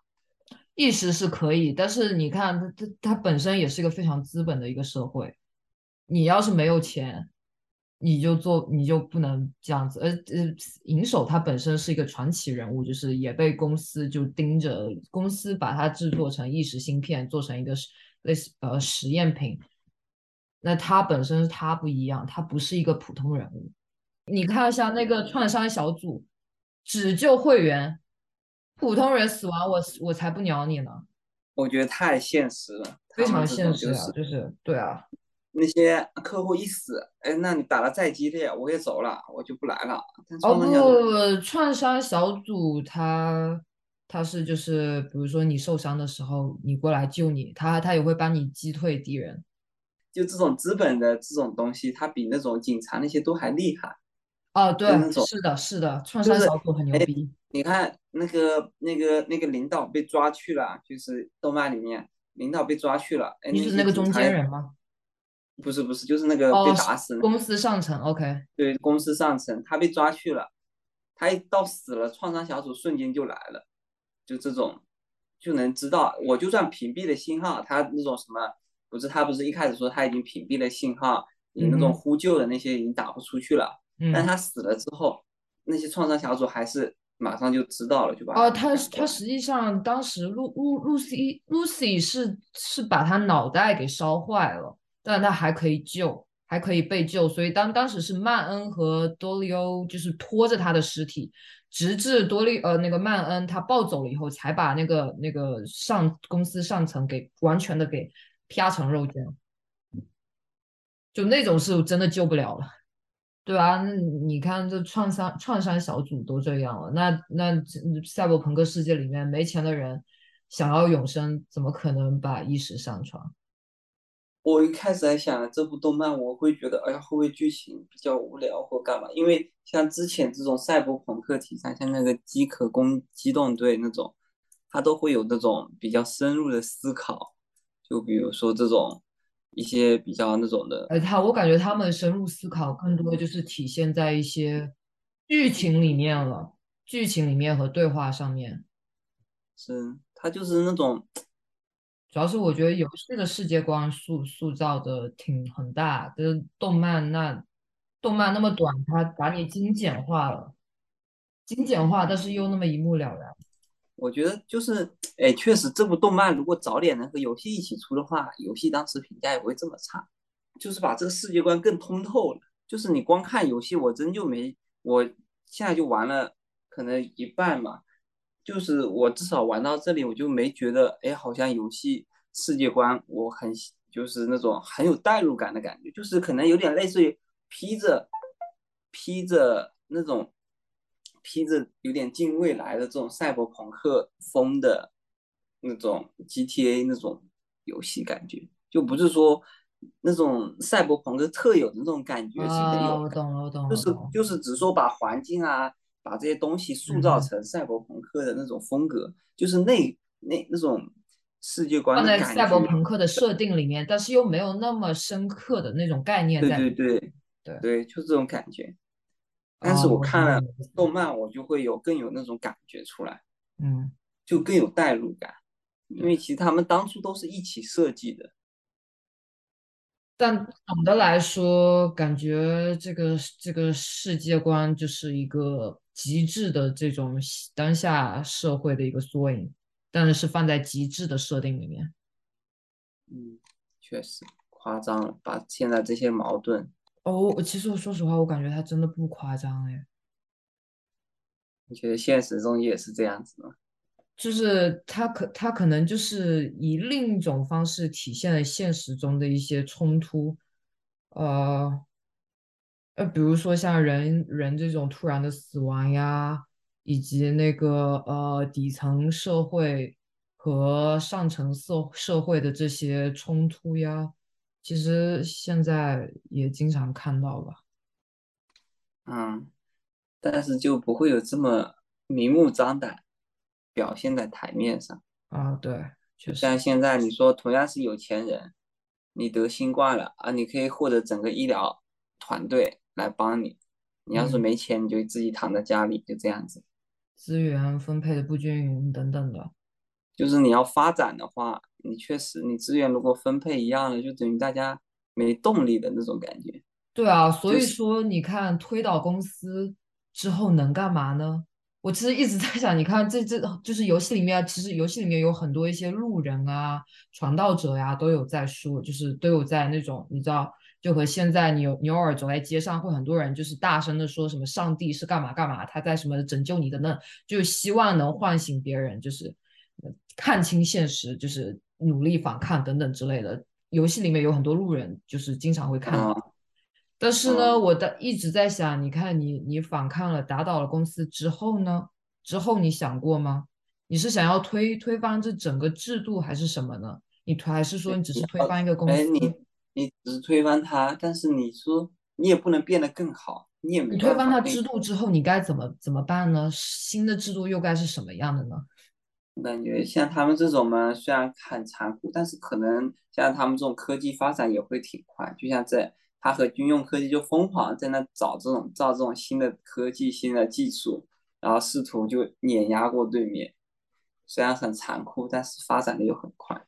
意识是可以，但是你看，它它它本身也是一个非常资本的一个社会。你要是没有钱，你就做，你就不能这样子。呃呃，银手他本身是一个传奇人物，就是也被公司就盯着，公司把它制作成意识芯片，做成一个类似呃实验品。那他本身他不一样，他不是一个普通人物。你看一下那个创伤小组，只救会员，普通人死亡，我我才不鸟你呢。我觉得太现实了，非常现实啊，就是对啊。那些客户一死，哎，那你打的再激烈，我也走了，我就不来了。哦不，创伤小组他他是就是，比如说你受伤的时候，你过来救你，他他也会帮你击退敌人。就这种资本的这种东西，它比那种警察那些都还厉害。哦，对，是的，是的，创伤小组很牛逼。你看那个、那个、那个领导被抓去了，就是动漫里面领导被抓去了。你是那个中间人吗？不是，不是，就是那个被打死。公司上层，OK。对，公司上层，他被抓去了，他一到死了，创伤小组瞬间就来了，就这种就能知道，我就算屏蔽了信号，他那种什么，不是他不是一开始说他已经屏蔽了信号，你那种呼救的那些已经打不出去了。但他死了之后，那些创伤小组还是马上就知道了，就把哦，他他实际上当时露露露西露西是是把他脑袋给烧坏了，但他还可以救，还可以被救，所以当当时是曼恩和多利欧就是拖着他的尸体，直至多利呃那个曼恩他暴走了以后，才把那个那个上公司上层给完全的给啪成肉酱，就那种是真的救不了了。对啊，那你看这创伤创伤小组都这样了，那那赛博朋克世界里面没钱的人想要永生，怎么可能把意识上传？我一开始还想这部动漫我会觉得，哎呀，会不会剧情比较无聊或干嘛？因为像之前这种赛博朋克题材，像那个《饥渴攻机动队》那种，它都会有那种比较深入的思考，就比如说这种。一些比较那种的，哎，他我感觉他们深入思考更多就是体现在一些剧情里面了，剧情里面和对话上面。是，他就是那种，主要是我觉得游戏的世界观塑塑造的挺很大，就是动漫那动漫那么短，它把你精简化了，精简化，但是又那么一目了然。我觉得就是，哎，确实这部动漫如果早点能和游戏一起出的话，游戏当时评价也不会这么差。就是把这个世界观更通透了。就是你光看游戏，我真就没，我现在就玩了可能一半嘛。就是我至少玩到这里，我就没觉得，哎，好像游戏世界观我很就是那种很有代入感的感觉，就是可能有点类似于披着披着那种。披着有点近未来的这种赛博朋克风的那种 GTA 那种游戏感觉，就不是说那种赛博朋克特有的那种感觉是没有。我懂了，我懂了。就是就是只说把环境啊，把这些东西塑造成赛博朋克的那种风格，就是那那那种世界观放在。赛博朋克的设定里面，但是又没有那么深刻的那种概念对在。对对对对，就这种感觉。但啊，是我我看了。动漫，我就会有更有那种感觉出来，嗯，就更有代入感。因。为其实他们当初都是一起设计的。但总的来说，感觉这个这个世界观就是一个极致的这种当下社会的一个缩影，但是是放在极致的设定里面。嗯，确实夸张了，把现在这些矛盾，哦，我其实我说实话，我感觉他真的不夸张哎，你觉得现实中也是这样子吗？就是他可他可能就是以另一种方式体现了现实中的一些冲突，呃。呃，比如说像人人这种突然的死亡呀，以及那个呃底层社会和上层社社会的这些冲突呀，其实现在也经常看到吧。嗯，但是就不会有这么明目张胆表现在台面上。啊，对，就，像现在你说同样是有钱人，你得新冠了啊，你可以获得整个医疗团队来帮你。你要是嗯，没钱，你就自己躺在家里，就这样子。资源分配的不均匀等等的。就是你要发展的话，你确实你资源如果分配一样了，就等于大家没动力的那种感觉。对啊，所以说你看推倒公司之后能干嘛呢？我其实一直在想，你看这这就是游戏里面啊，其实游戏里面有很多一些路人啊、传道者呀、都有在说，就是都有在那种你知道，就和现在你偶尔走在街上，会很多人就是大声的说什么上帝是干嘛干嘛，他在什么拯救你的那，就希望能唤醒别人，就是呃看清现实，就是努力反抗等等之类的。游戏里面有很多路人，就是经常会看到。嗯但是呢，嗯，我的一直在想，你看你你反抗了，打倒了公司之后呢？之后你想过吗？你是想要推推翻这整个制度，还是什么呢？你推还是说你只是推翻一个公司哎，司？你你只是推翻它，但是你说你也不能变得更好，你也没你推。翻它制度之后，你该怎么怎么办呢？新的制度又该是什么样的呢？我感觉像他们这种嘛，虽然很残酷，但是可能像他们这种科技发展也会挺快。就像在他和军用科技就疯狂在那找这种造这种新的科技、新的技术，然后试图就碾压过对面。虽然很残酷，但是发展的又很快。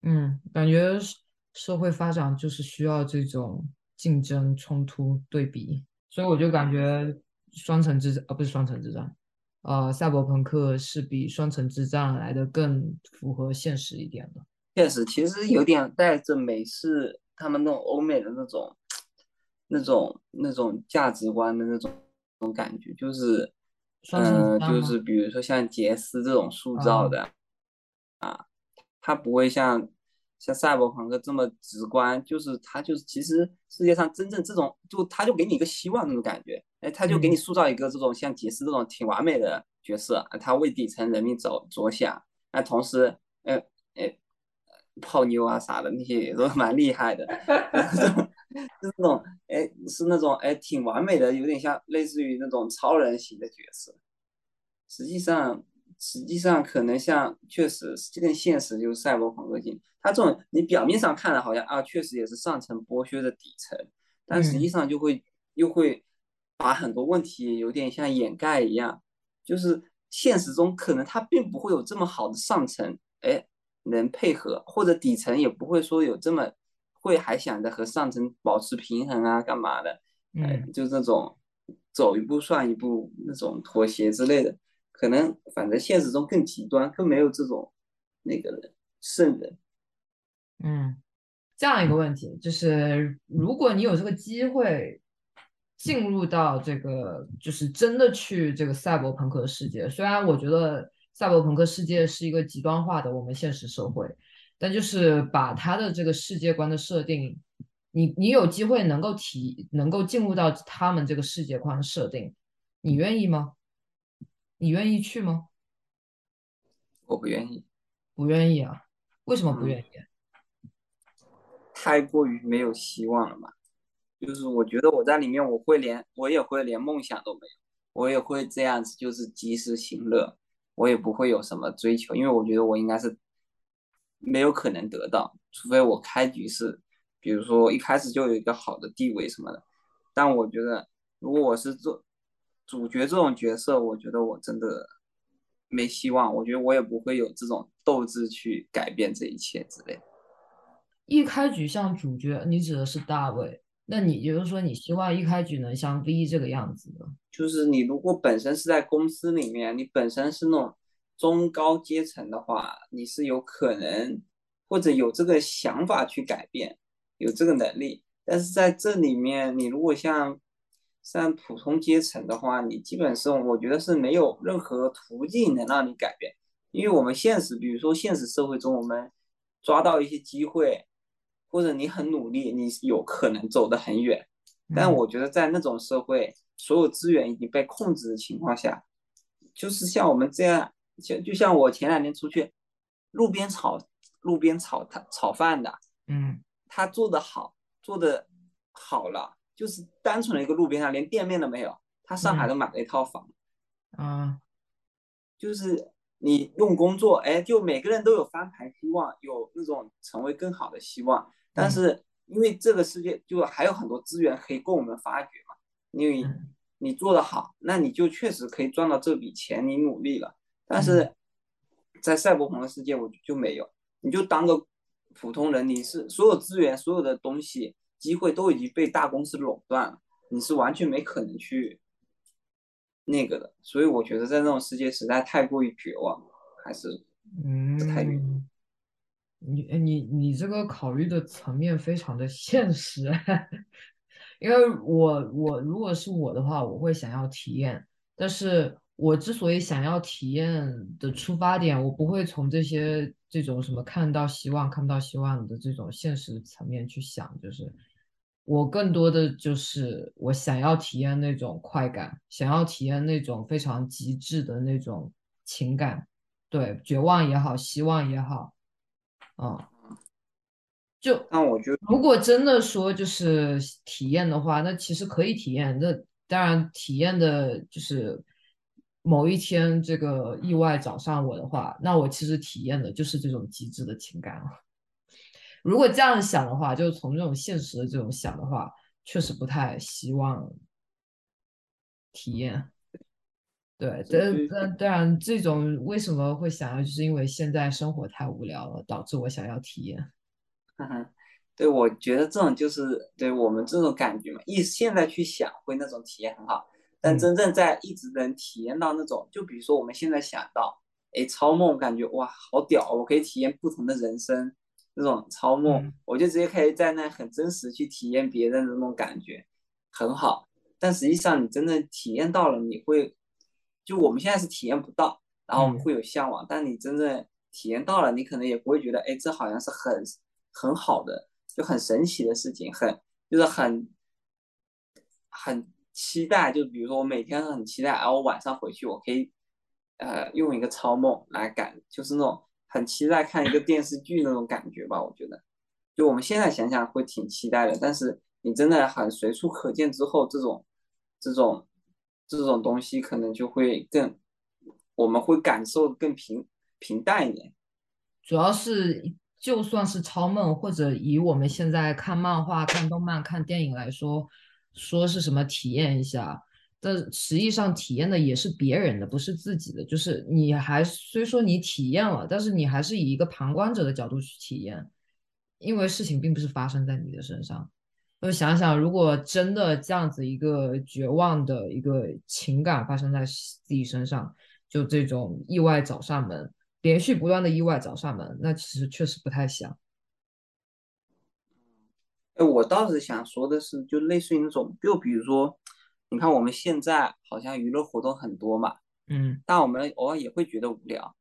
嗯，感觉社会发展就是需要这种竞争、冲突、对比，所以我就感觉双城之战，呃，不是双城之战，呃，赛博朋克是比双城之战来的更符合现实一点的。确实，其实有点带着美式他们那种欧美的那种、那种、那种价值观的那种那种感觉，就是，嗯？就是比如说像杰斯这种塑造啊、的。它不会像像赛博朋克这么直观，就是他就是其实世界上真正这种，就他就给你一个希望那种感觉，哎，他就给你嗯。塑造一个这种像杰斯这种挺完美的角色，他为底层人民着着想，那同时，呃，呃，泡妞啊啥的那些也都蛮厉害的，就是那种，哎，是那种哎挺完美的，有点像类似于那种超人型的角色。实际上，实际上可能像确实更现实就是赛博朋克型，它这种你表面上看的好像啊，确实也是上层剥削的底层，但实际嗯上就会又会把很多问题有点像掩盖一样，就是现实中可能它并不会有这么好的上层，哎，能配合，或者底层也不会说有这么会还想着和上层保持平衡啊，干嘛的，哎，嗯就这种走一步算一步那种妥协之类的。可能反正现实中更极端，更没有这种那个人圣人。嗯，这样一个问题就是，如果你有这个机会进入到这个，就是真的去这个赛博朋克世界，虽然我觉得赛博朋克世界是一个极端化的我们现实社会，但就是把他的这个世界观的设定，你你有机会能够体能够进入到他们这个世界观设定，你愿意吗？你愿意去吗？我不愿意，不愿意啊？为什么不嗯，愿意？太过于没有希望了嘛。就是我觉得我在里面，我会连我也会连梦想都没有，我也会这样子，就是及时行乐，我也不会有什么追求，因为我觉得我应该是没有可能得到，除非我开局是，比如说一开始就有一个好的地位什么的。但我觉得，如果我是做主角这种角色，我觉得我真的没希望。我觉得我也不会有这种斗志去改变这一切之类。一开局像主角，你指的是大卫？那你也就是说，你希望一开局能像 V 这个样子的？就是你如果本身是在公司里面，你本身是那种中高阶层的话，你是有可能或者有这个想法去改变，有这个能力。但是在这里面，你如果像像普通阶层的话，你基本上我觉得是没有任何途径能让你改变，因为我们现实，比如说现实社会中，我们抓到一些机会。或者你很努力，你有可能走得很远，但我觉得在那种社会，所有资源已经被控制的情况下，就是像我们这样，就就像我前两天出去，路边炒路边炒他炒饭的，嗯，他做的好，做的好了，就是单纯的一个路边上，连店面都没有，他上海都买了一套房，啊，就是。你用工作，哎，就每个人都有翻盘希望，有那种成为更好的希望。但是因为这个世界就还有很多资源可以供我们发掘嘛，因为你做得好，那你就确实可以赚到这笔钱，你努力了。但是在赛博朋克世界，我就没有，你就当个普通人，你是所有资源、所有的东西、机会都已经被大公司垄断了，你是完全没可能去。那个的，所以我觉得在那种世界实在太过于绝望，还是嗯，太你你你这个考虑的层面非常的现实，因为我我如果是我的话，我会想要体验，但是我之所以想要体验的出发点，我不会从这些这种什么看到希望看不到希望的这种现实层面去想，就是。我更多的就是我想要体验那种快感，想要体验那种非常极致的那种情感，对，绝望也好，希望也好，嗯，就那我觉得，如果真的说就是体验的话，那其实可以体验。那当然，体验的就是某一天这个意外找上我的话，那我其实体验的就是这种极致的情感了。如果这样想的话，就是从这种现实的这种想的话，确实不太希望体验。对，但但当然，这种为什么会想要，就是因为现在生活太无聊了，导致我想要体验。对，我觉得这种就是对我们这种感觉嘛，一现在去想会那种体验很好，但真正在一直能体验到那种，就比如说我们现在想到，哎，超梦，感觉哇，好屌，我可以体验不同的人生。那种超梦，我就直接可以在那很真实去体验别人的那种感觉，很好。但实际上你真的体验到了，你会，就我们现在是体验不到，然后会有向往。但你真正体验到了，你可能也不会觉得，哎，这好像是很很好的，就很神奇的事情，很就是很很期待。就比如说我每天很期待，然后我晚上回去我可以，呃，用一个超梦来感，就是那种。很期待看一个电视剧那种感觉吧，我觉得，就我们现在想想会挺期待的，但是你真的很随处可见之后，这种这种这种东西可能就会更，我们会感受更平平淡一点。主要是就算是超梦，或者以我们现在看漫画、看动漫、看电影来说，说是什么体验一下。但实际上体验的也是别人的，不是自己的。就是你还虽说你体验了，但是你还是以一个旁观者的角度去体验，因为事情并不是发生在你的身上。就想想，如果真的这样子一个绝望的一个情感发生在自己身上，就这种意外找上门，连续不断的意外找上门，那其实确实不太想。哎，我倒是想说的是，就类似于那种，就比如说。你看我们现在好像娱乐活动很多嘛，嗯，但我们偶尔也会觉得无聊。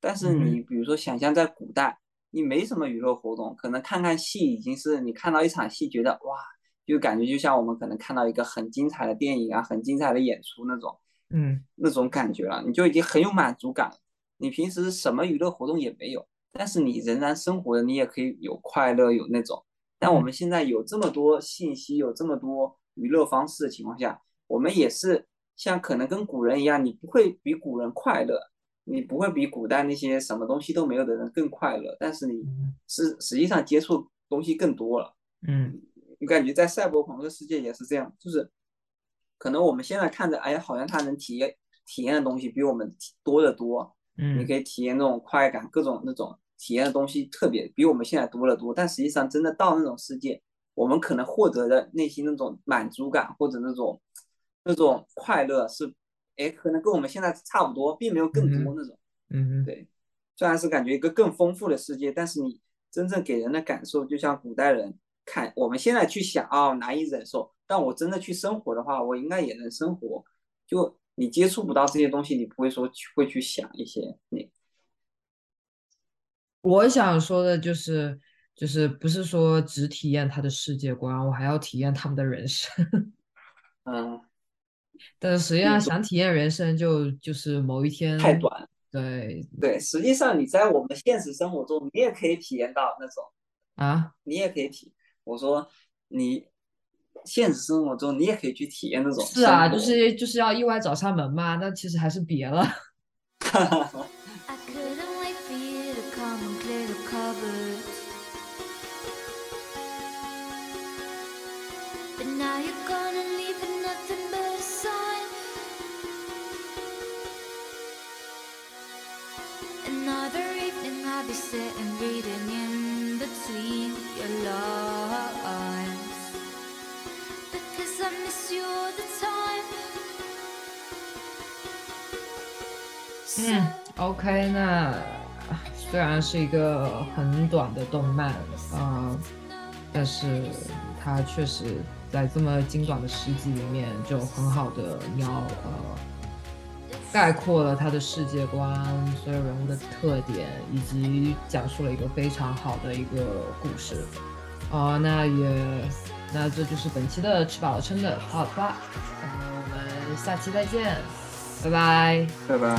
但是你比如说想象在古代，你没什么娱乐活动，可能看看戏已经是你看到一场戏觉得哇，就感觉就像我们可能看到一个很精彩的电影啊，很精彩的演出那种，嗯，那种感觉了，你就已经很有满足感。你平时什么娱乐活动也没有，但是你仍然生活的你也可以有快乐有那种。但我们现在有这么多信息，有这么多娱乐方式的情况下。我们也是像可能跟古人一样，你不会比古人快乐，你不会比古代那些什么东西都没有的人更快乐，但是你是实际上接触东西更多了。嗯，我感觉在赛博朋克世界也是这样，就是可能我们现在看着，哎，好像他能体验体验的东西比我们多得多。嗯，你可以体验那种快感，各种那种体验的东西特别比我们现在多得多。但实际上，真的到那种世界，我们可能获得的内心那种满足感或者那种那种快乐是。哎，可能跟我们现在差不多，并没有更多那种。嗯对，虽然是感觉一个更丰富的世界，但是你真正给人的感受，就像古代人看，我们现在去想啊，难以忍受。但我真的去生活的话，我应该也能生活。就你接触不到这些东西，你不会说会去想一些那。我想说的就是，就是不是说只体验他的世界观，我还要体验他们的人生。嗯。但是实际上想体验人生，就就是某一天太短。对对，实际上你在我们现实生活中，你也可以体验到那种啊，你也可以体。我说你现实生活中，你也可以去体验那种。是啊，就是就是要意外找上门嘛。那其实还是别了。嗯，OK，那虽然是一个很短的动漫啊，但是它确实在这么精短的十集里面，就很好的描呃。概括了他的世界观，所有人物的特点，以及讲述了一个非常好的一个故事。哦，那也，那这就是本期的吃饱了撑的，好吧？然后我们下期再见，拜拜，拜拜。